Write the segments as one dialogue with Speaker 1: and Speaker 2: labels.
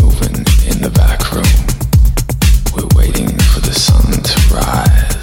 Speaker 1: moving in the back room. We're waiting for the sun to rise.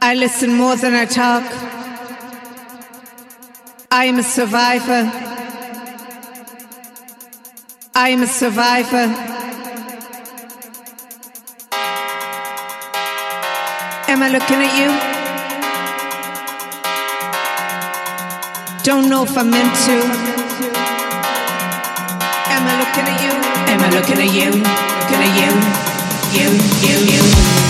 Speaker 1: I listen more than I talk. I am a survivor. I am a survivor. Am I looking at you? Don't know if I'm meant to. Am I looking at you? Am I looking at you? Looking at you? You, you, you.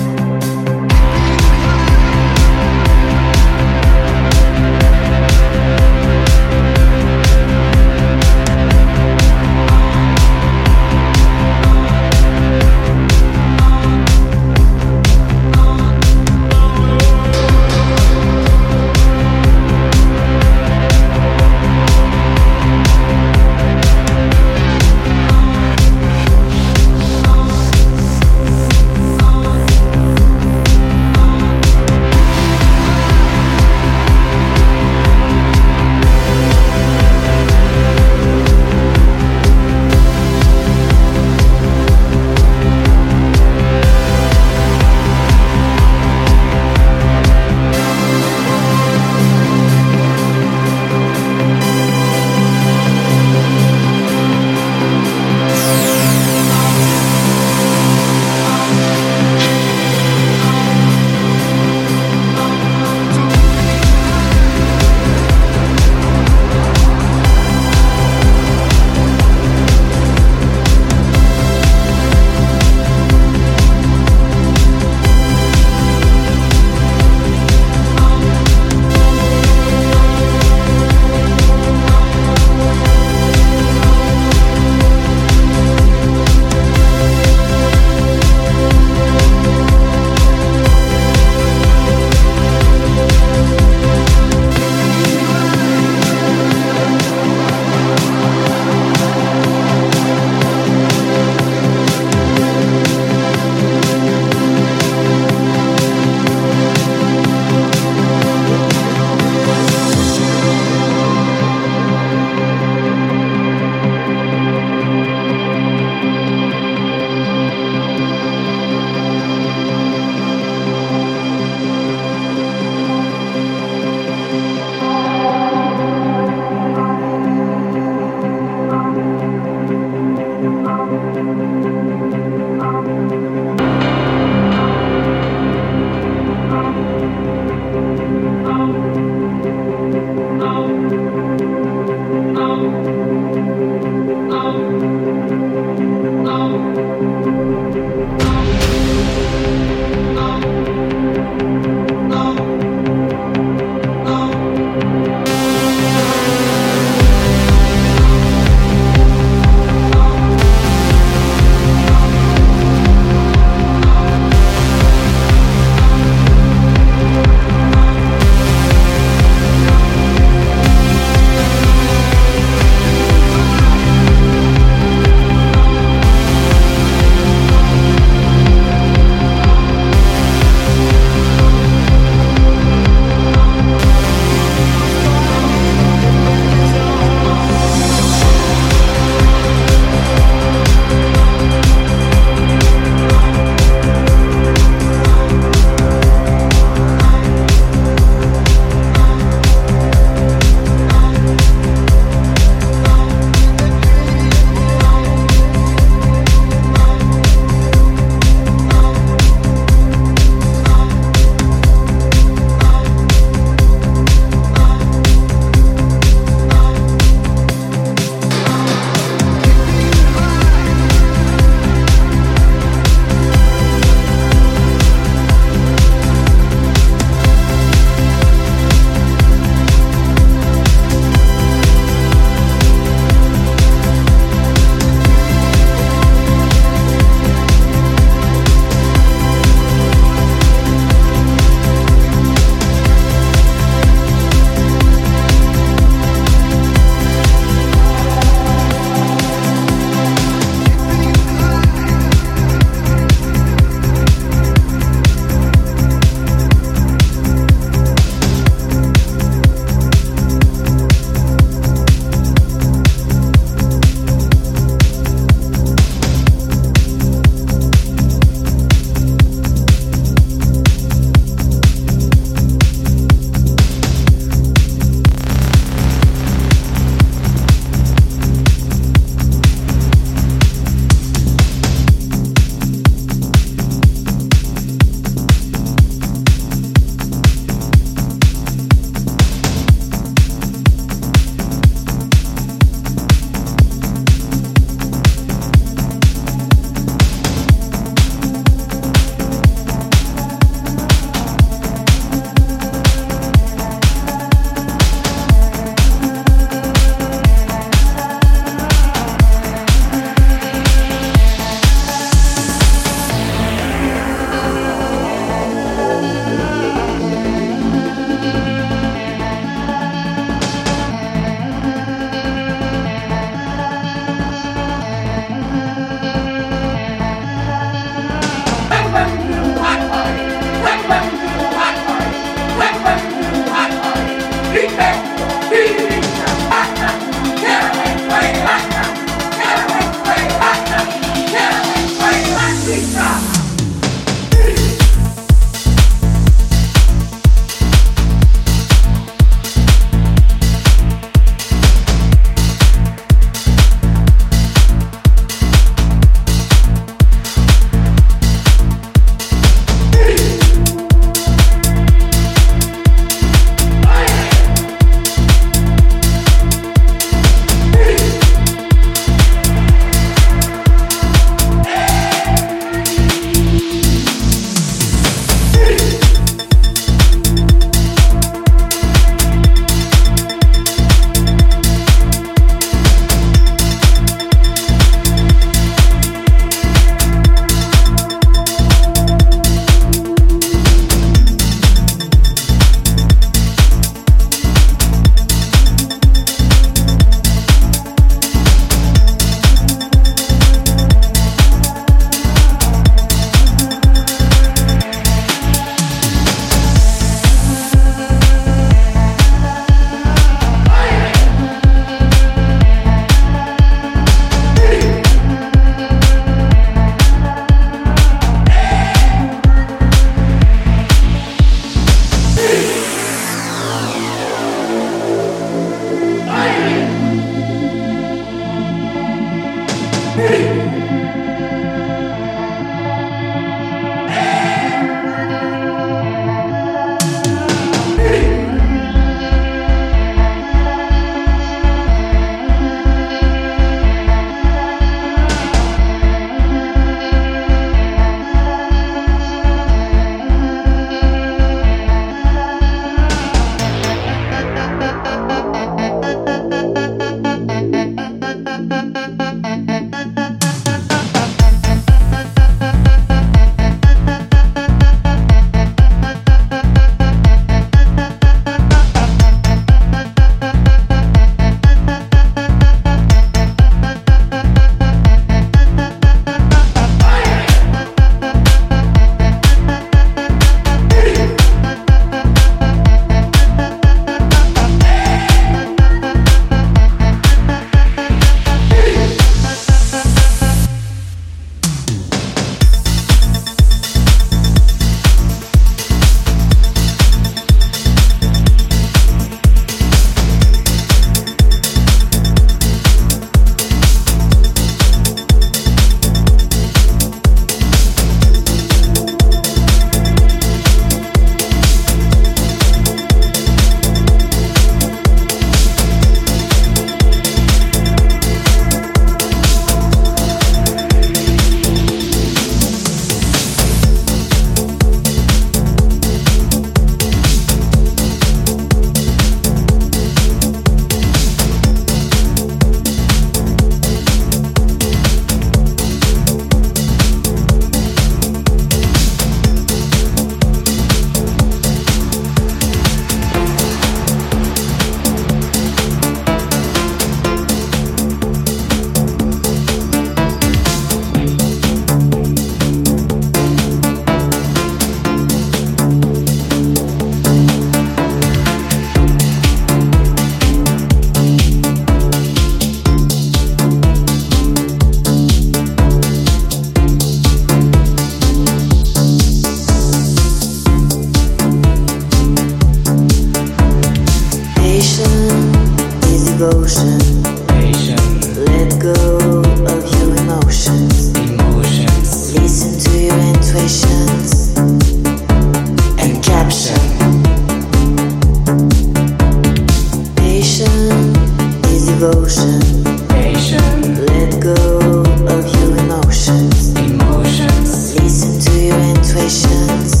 Speaker 1: Translations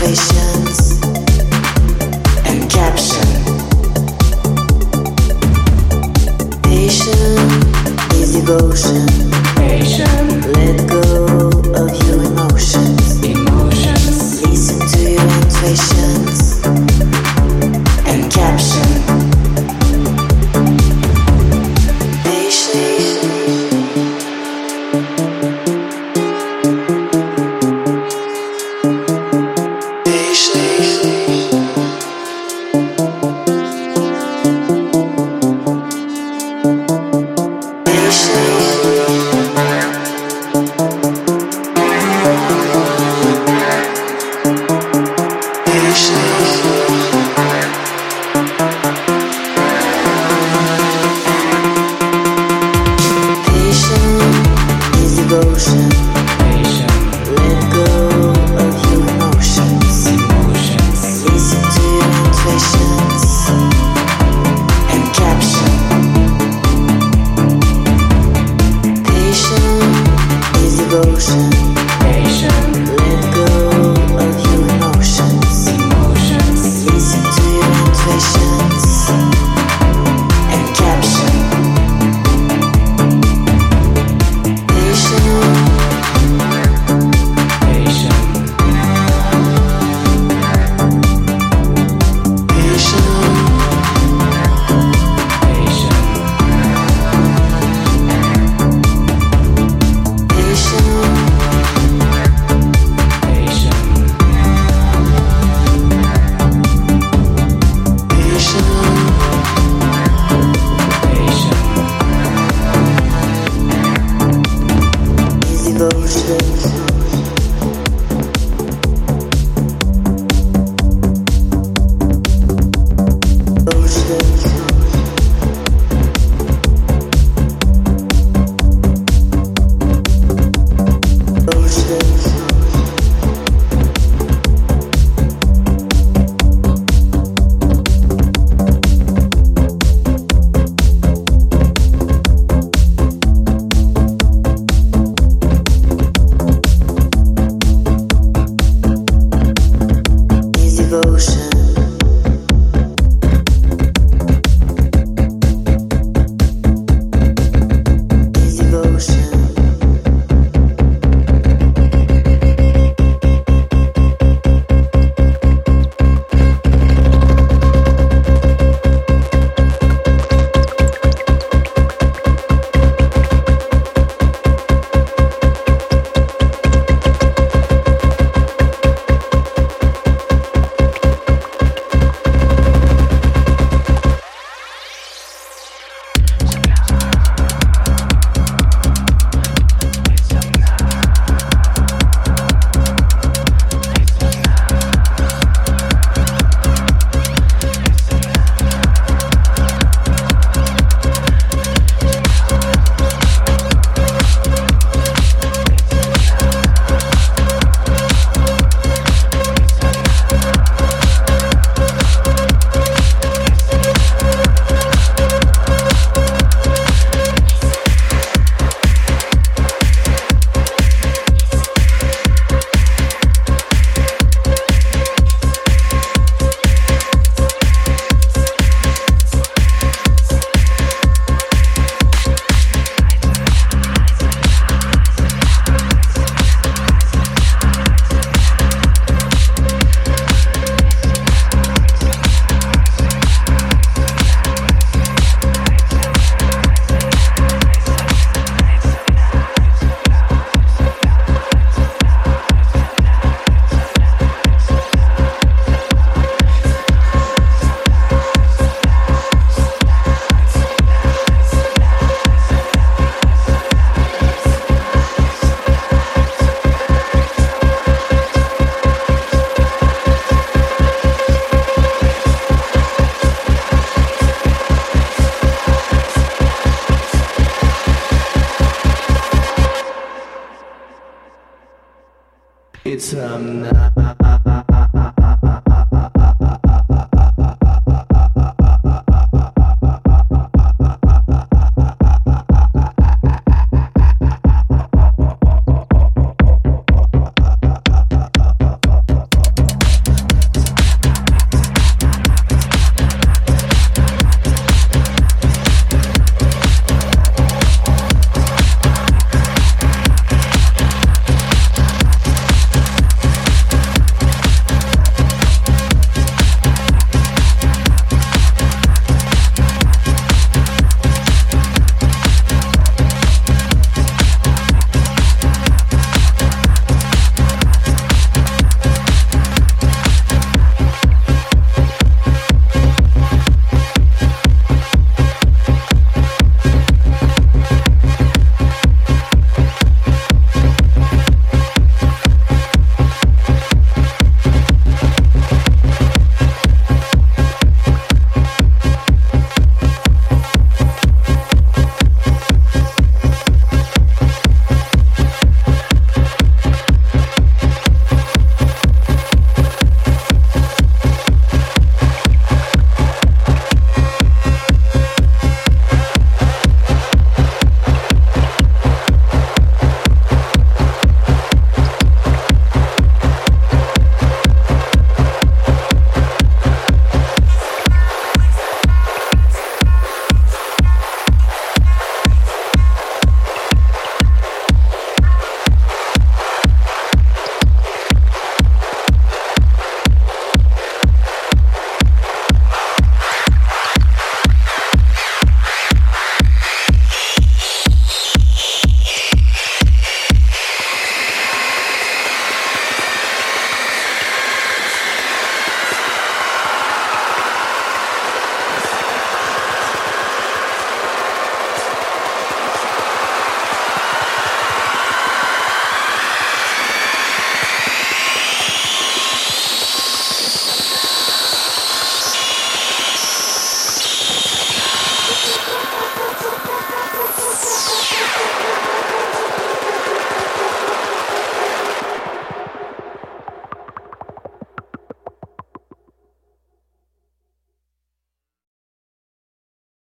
Speaker 2: Visions and captions.